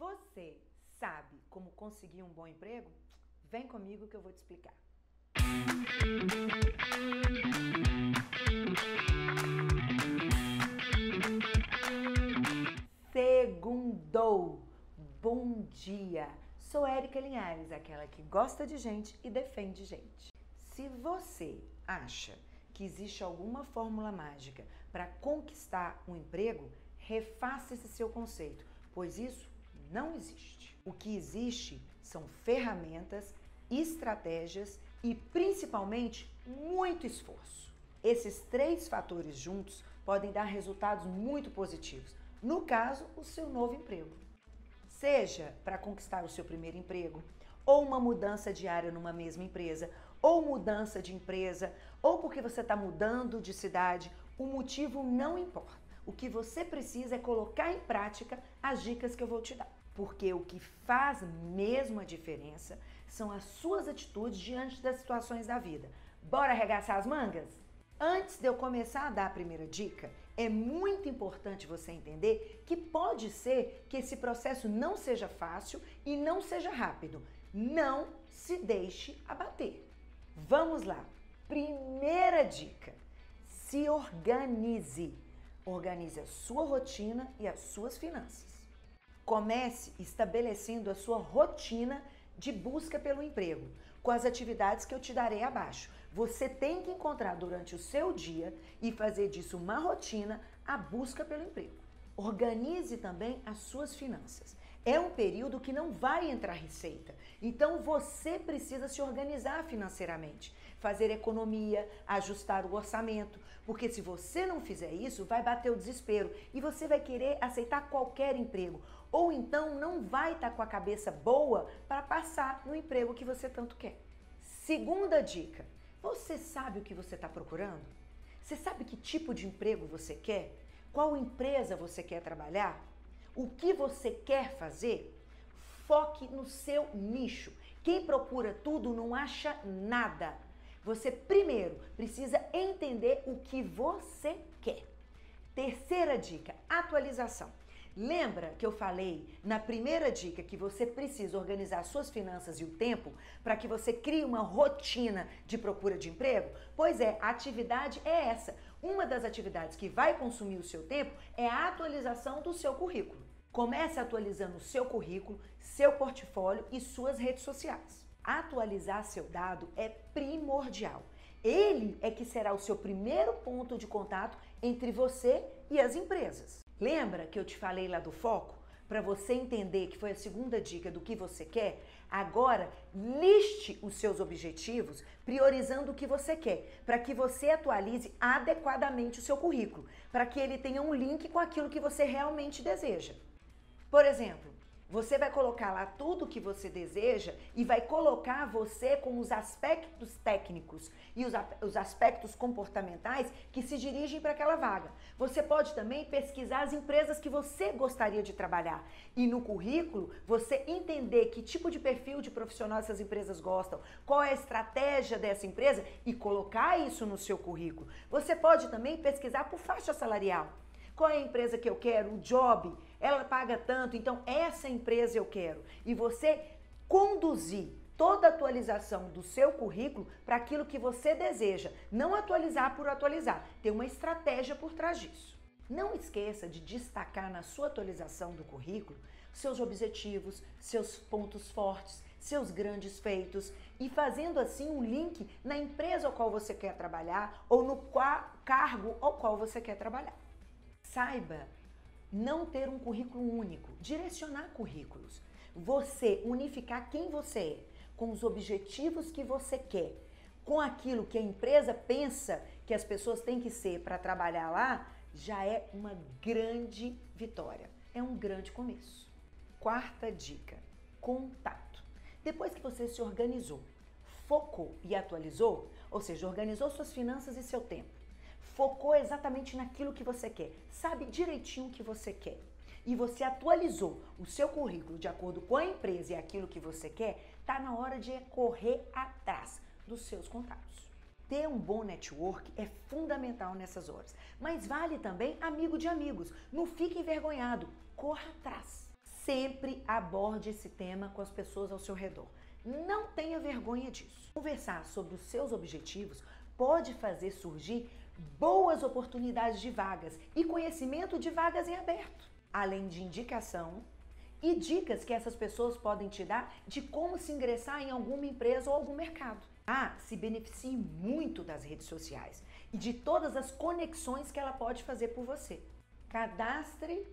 Você sabe como conseguir um bom emprego? Vem comigo que eu vou te explicar. Segundou! Bom dia! Sou Érica Linhares, aquela que gosta de gente e defende gente. Se você acha que existe alguma fórmula mágica para conquistar um emprego, refaça esse seu conceito, pois isso não existe. O que existe são ferramentas, estratégias e principalmente muito esforço. Esses três fatores juntos podem dar resultados muito positivos. No caso, o seu novo emprego. Seja para conquistar o seu primeiro emprego, ou uma mudança diária numa mesma empresa, ou mudança de empresa, ou porque você está mudando de cidade, o motivo não importa. O que você precisa é colocar em prática as dicas que eu vou te dar. Porque o que faz mesmo a diferença são as suas atitudes diante das situações da vida. Bora arregaçar as mangas? Antes de eu começar a dar a primeira dica, é muito importante você entender que pode ser que esse processo não seja fácil e não seja rápido. Não se deixe abater. Vamos lá. Primeira dica: se organize. Organize a sua rotina e as suas finanças. Comece estabelecendo a sua rotina de busca pelo emprego, com as atividades que eu te darei abaixo. Você tem que encontrar durante o seu dia e fazer disso uma rotina a busca pelo emprego. Organize também as suas finanças. É um período que não vai entrar receita. Então você precisa se organizar financeiramente, fazer economia, ajustar o orçamento, porque se você não fizer isso, vai bater o desespero e você vai querer aceitar qualquer emprego, ou então não vai estar com a cabeça boa para passar no emprego que você tanto quer. Segunda dica: você sabe o que você está procurando? Você sabe que tipo de emprego você quer? Qual empresa você quer trabalhar? o que você quer fazer, foque no seu nicho. Quem procura tudo não acha nada. Você primeiro precisa entender o que você quer. Terceira dica: atualização. Lembra que eu falei na primeira dica que você precisa organizar suas finanças e o tempo para que você crie uma rotina de procura de emprego? Pois é, a atividade é essa. Uma das atividades que vai consumir o seu tempo é a atualização do seu currículo. Comece atualizando o seu currículo, seu portfólio e suas redes sociais. Atualizar seu dado é primordial. Ele é que será o seu primeiro ponto de contato entre você e as empresas. Lembra que eu te falei lá do foco? Para você entender que foi a segunda dica do que você quer, agora liste os seus objetivos, priorizando o que você quer, para que você atualize adequadamente o seu currículo, para que ele tenha um link com aquilo que você realmente deseja. Por exemplo, você vai colocar lá tudo o que você deseja e vai colocar você com os aspectos técnicos e os, os aspectos comportamentais que se dirigem para aquela vaga. Você pode também pesquisar as empresas que você gostaria de trabalhar e no currículo você entender que tipo de perfil de profissional essas empresas gostam, qual é a estratégia dessa empresa e colocar isso no seu currículo. Você pode também pesquisar por faixa salarial. Qual é a empresa que eu quero? O job, ela paga tanto, então essa empresa eu quero. E você conduzir toda a atualização do seu currículo para aquilo que você deseja, não atualizar por atualizar, ter uma estratégia por trás disso. Não esqueça de destacar na sua atualização do currículo seus objetivos, seus pontos fortes, seus grandes feitos e fazendo assim um link na empresa ao qual você quer trabalhar ou no cargo ao qual você quer trabalhar. Saiba não ter um currículo único, direcionar currículos. Você unificar quem você é, com os objetivos que você quer, com aquilo que a empresa pensa que as pessoas têm que ser para trabalhar lá, já é uma grande vitória. É um grande começo. Quarta dica: contato. Depois que você se organizou, focou e atualizou, ou seja, organizou suas finanças e seu tempo, focou exatamente naquilo que você quer, sabe direitinho o que você quer e você atualizou o seu currículo de acordo com a empresa e aquilo que você quer, tá na hora de correr atrás dos seus contatos. Ter um bom network é fundamental nessas horas, mas vale também amigo de amigos. Não fique envergonhado, corra atrás. sempre aborde esse tema com as pessoas ao seu redor. Não tenha vergonha disso. Conversar sobre os seus objetivos pode fazer surgir boas oportunidades de vagas e conhecimento de vagas em aberto, além de indicação e dicas que essas pessoas podem te dar de como se ingressar em alguma empresa ou algum mercado. Ah, se beneficie muito das redes sociais e de todas as conexões que ela pode fazer por você. Cadastre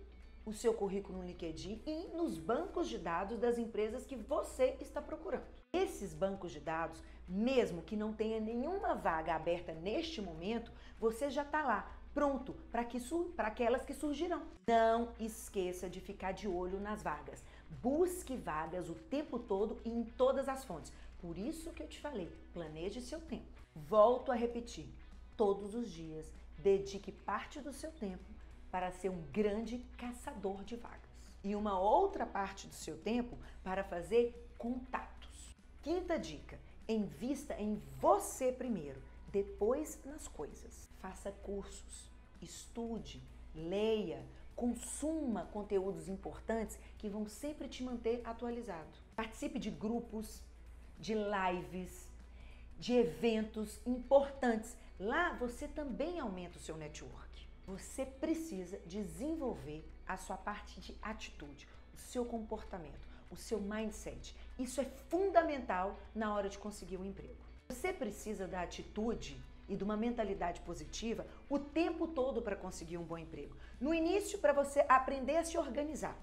o seu currículo no LinkedIn e nos bancos de dados das empresas que você está procurando. Esses bancos de dados, mesmo que não tenha nenhuma vaga aberta neste momento, você já está lá pronto para que para aquelas que surgirão. Não esqueça de ficar de olho nas vagas. Busque vagas o tempo todo e em todas as fontes. Por isso que eu te falei, planeje seu tempo. Volto a repetir, todos os dias, dedique parte do seu tempo para ser um grande caçador de vagas. E uma outra parte do seu tempo para fazer contatos. Quinta dica: invista em você primeiro, depois nas coisas. Faça cursos, estude, leia, consuma conteúdos importantes que vão sempre te manter atualizado. Participe de grupos, de lives, de eventos importantes. Lá você também aumenta o seu network. Você precisa desenvolver a sua parte de atitude, o seu comportamento, o seu mindset. Isso é fundamental na hora de conseguir um emprego. Você precisa da atitude e de uma mentalidade positiva o tempo todo para conseguir um bom emprego. No início, para você aprender a se organizar.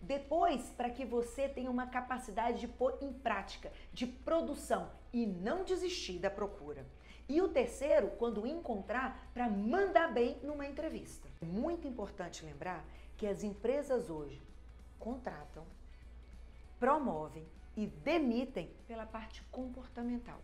Depois, para que você tenha uma capacidade de pôr em prática, de produção e não desistir da procura. E o terceiro, quando encontrar, para mandar bem numa entrevista. É muito importante lembrar que as empresas hoje contratam, promovem e demitem pela parte comportamental.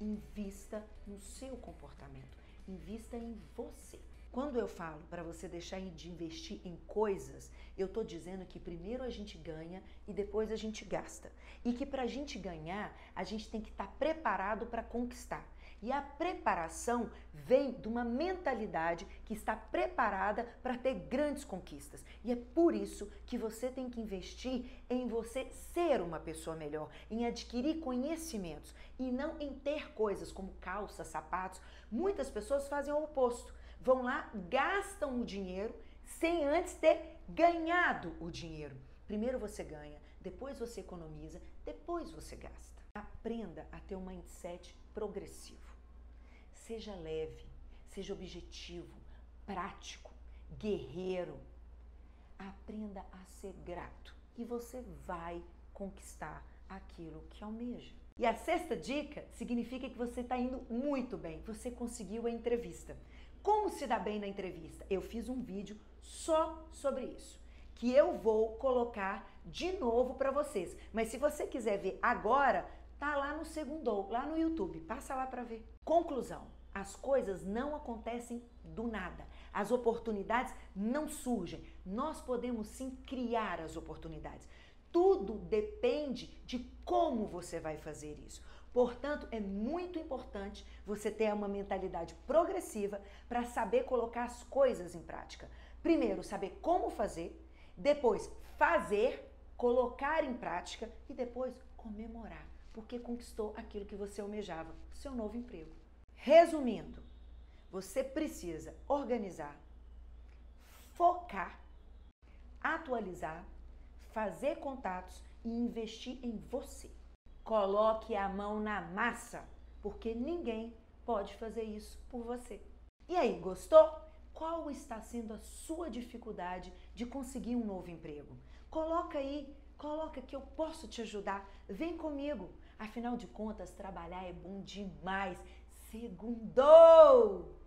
Invista no seu comportamento, invista em você. Quando eu falo para você deixar de investir em coisas, eu estou dizendo que primeiro a gente ganha e depois a gente gasta. E que para a gente ganhar, a gente tem que estar tá preparado para conquistar. E a preparação vem de uma mentalidade que está preparada para ter grandes conquistas. E é por isso que você tem que investir em você ser uma pessoa melhor, em adquirir conhecimentos e não em ter coisas como calças, sapatos. Muitas pessoas fazem o oposto vão lá, gastam o dinheiro sem antes ter ganhado o dinheiro. Primeiro você ganha, depois você economiza, depois você gasta. Aprenda a ter um mindset progressivo. Seja leve, seja objetivo, prático, guerreiro. Aprenda a ser grato e você vai conquistar aquilo que almeja. E a sexta dica significa que você está indo muito bem, você conseguiu a entrevista. Como se dá bem na entrevista? Eu fiz um vídeo só sobre isso, que eu vou colocar de novo para vocês. Mas se você quiser ver agora, tá lá no segundo, lá no YouTube. Passa lá para ver. Conclusão: as coisas não acontecem do nada. As oportunidades não surgem. Nós podemos sim criar as oportunidades. Tudo depende de como você vai fazer isso. Portanto, é muito importante você ter uma mentalidade progressiva para saber colocar as coisas em prática. Primeiro, saber como fazer, depois fazer, colocar em prática e depois comemorar, porque conquistou aquilo que você almejava, seu novo emprego. Resumindo, você precisa organizar, focar, atualizar, fazer contatos e investir em você. Coloque a mão na massa, porque ninguém pode fazer isso por você. E aí, gostou? Qual está sendo a sua dificuldade de conseguir um novo emprego? Coloca aí, coloca que eu posso te ajudar. Vem comigo. Afinal de contas, trabalhar é bom demais. Segundou!